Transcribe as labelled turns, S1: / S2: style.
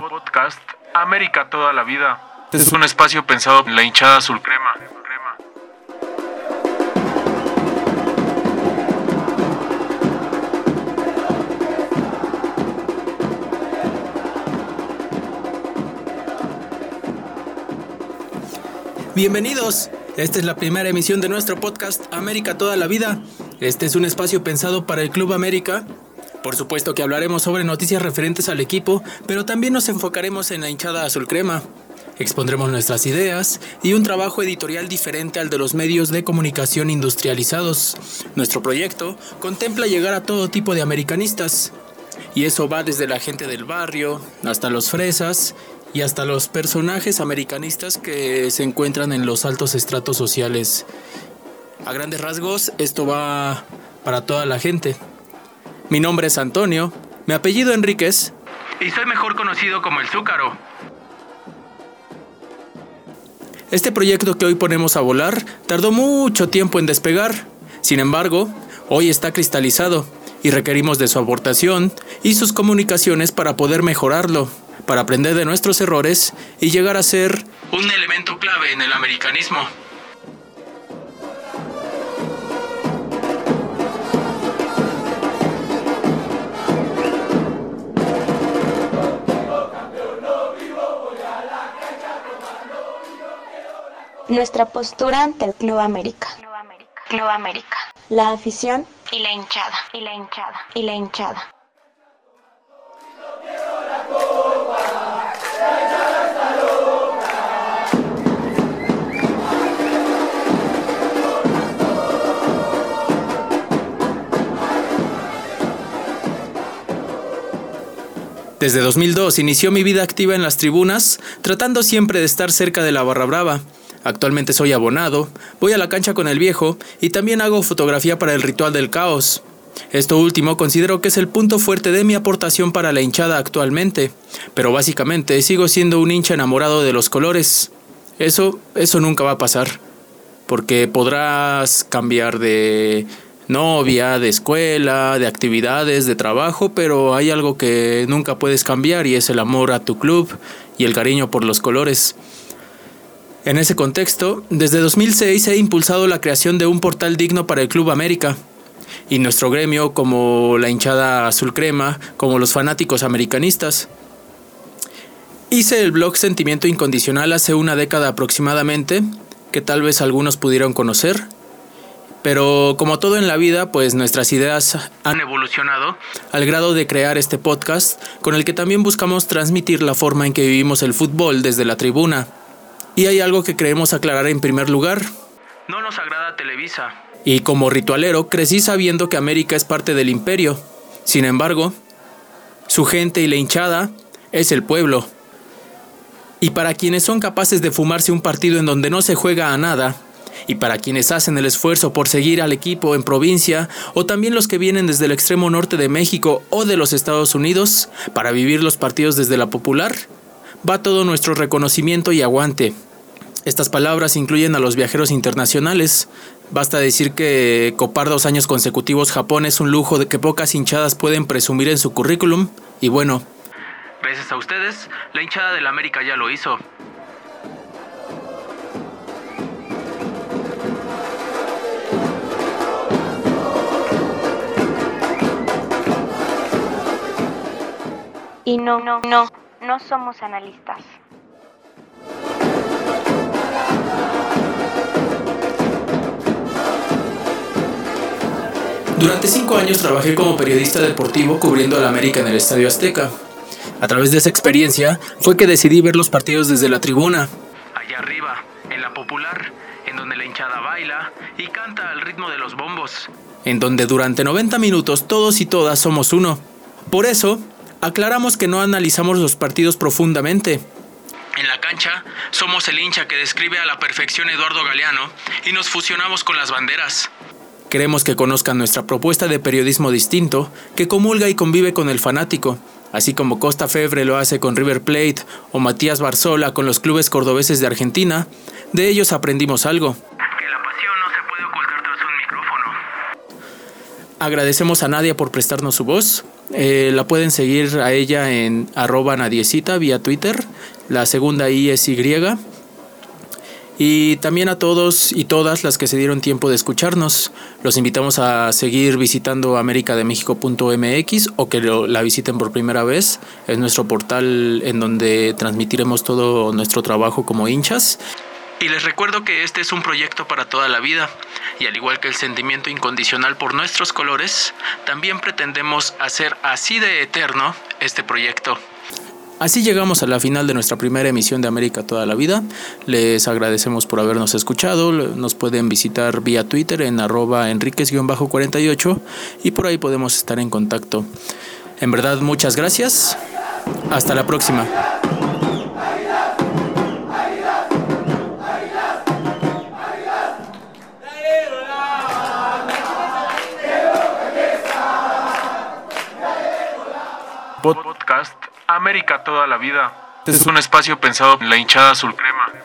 S1: podcast América toda la vida. Es un espacio pensado en la hinchada azul crema.
S2: Bienvenidos. Esta es la primera emisión de nuestro podcast América toda la vida. Este es un espacio pensado para el Club América. Por supuesto que hablaremos sobre noticias referentes al equipo, pero también nos enfocaremos en la hinchada azul crema. Expondremos nuestras ideas y un trabajo editorial diferente al de los medios de comunicación industrializados. Nuestro proyecto contempla llegar a todo tipo de americanistas. Y eso va desde la gente del barrio hasta los fresas y hasta los personajes americanistas que se encuentran en los altos estratos sociales. A grandes rasgos, esto va para toda la gente. Mi nombre es Antonio, mi apellido Enríquez y soy mejor conocido como el Zúcaro. Este proyecto que hoy ponemos a volar tardó mucho tiempo en despegar. Sin embargo, hoy está cristalizado y requerimos de su aportación y sus comunicaciones para poder mejorarlo para aprender de nuestros errores y llegar a ser un elemento clave en el americanismo.
S3: Nuestra postura ante el Club América. Club América. La afición y la hinchada. Y la hinchada. Y la hinchada.
S2: Desde 2002 inició mi vida activa en las tribunas, tratando siempre de estar cerca de la barra brava. Actualmente soy abonado, voy a la cancha con el viejo y también hago fotografía para el ritual del caos. Esto último considero que es el punto fuerte de mi aportación para la hinchada actualmente, pero básicamente sigo siendo un hincha enamorado de los colores. Eso, eso nunca va a pasar, porque podrás cambiar de novia, de escuela, de actividades, de trabajo, pero hay algo que nunca puedes cambiar y es el amor a tu club y el cariño por los colores. En ese contexto, desde 2006 he impulsado la creación de un portal digno para el Club América. Y nuestro gremio, como la hinchada azul crema, como los fanáticos americanistas. Hice el blog Sentimiento Incondicional hace una década aproximadamente, que tal vez algunos pudieron conocer, pero como todo en la vida, pues nuestras ideas han evolucionado al grado de crear este podcast con el que también buscamos transmitir la forma en que vivimos el fútbol desde la tribuna. Y hay algo que queremos aclarar en primer lugar. No nos agrada Televisa. Y como ritualero crecí sabiendo que América es parte del imperio. Sin embargo, su gente y la hinchada es el pueblo. Y para quienes son capaces de fumarse un partido en donde no se juega a nada, y para quienes hacen el esfuerzo por seguir al equipo en provincia o también los que vienen desde el extremo norte de México o de los Estados Unidos para vivir los partidos desde la popular, va todo nuestro reconocimiento y aguante. Estas palabras incluyen a los viajeros internacionales. Basta decir que copar dos años consecutivos Japón es un lujo de que pocas hinchadas pueden presumir en su currículum. Y bueno, gracias a ustedes, la hinchada del América ya lo hizo.
S3: Y no, no, no, no somos analistas.
S2: Durante cinco años trabajé como periodista deportivo cubriendo al América en el Estadio Azteca. A través de esa experiencia fue que decidí ver los partidos desde la tribuna. Allá arriba, en la popular, en donde la hinchada baila y canta al ritmo de los bombos. En donde durante 90 minutos todos y todas somos uno. Por eso, aclaramos que no analizamos los partidos profundamente. En la cancha somos el hincha que describe a la perfección Eduardo Galeano y nos fusionamos con las banderas. Queremos que conozcan nuestra propuesta de periodismo distinto, que comulga y convive con el fanático, así como Costa Febre lo hace con River Plate o Matías Barzola con los clubes cordobeses de Argentina. De ellos aprendimos algo. Agradecemos a Nadia por prestarnos su voz. Eh, la pueden seguir a ella en arroba nadiecita vía Twitter. La segunda I es Y. Y también a todos y todas las que se dieron tiempo de escucharnos. Los invitamos a seguir visitando americademexico.mx o que la visiten por primera vez. Es nuestro portal en donde transmitiremos todo nuestro trabajo como hinchas. Y les recuerdo que este es un proyecto para toda la vida, y al igual que el sentimiento incondicional por nuestros colores, también pretendemos hacer así de eterno este proyecto. Así llegamos a la final de nuestra primera emisión de América Toda la Vida. Les agradecemos por habernos escuchado. Nos pueden visitar vía Twitter en arroba enriquez-48 y por ahí podemos estar en contacto. En verdad, muchas gracias. Hasta la próxima.
S1: Podcast América toda la vida. Es un espacio pensado en la hinchada azul crema.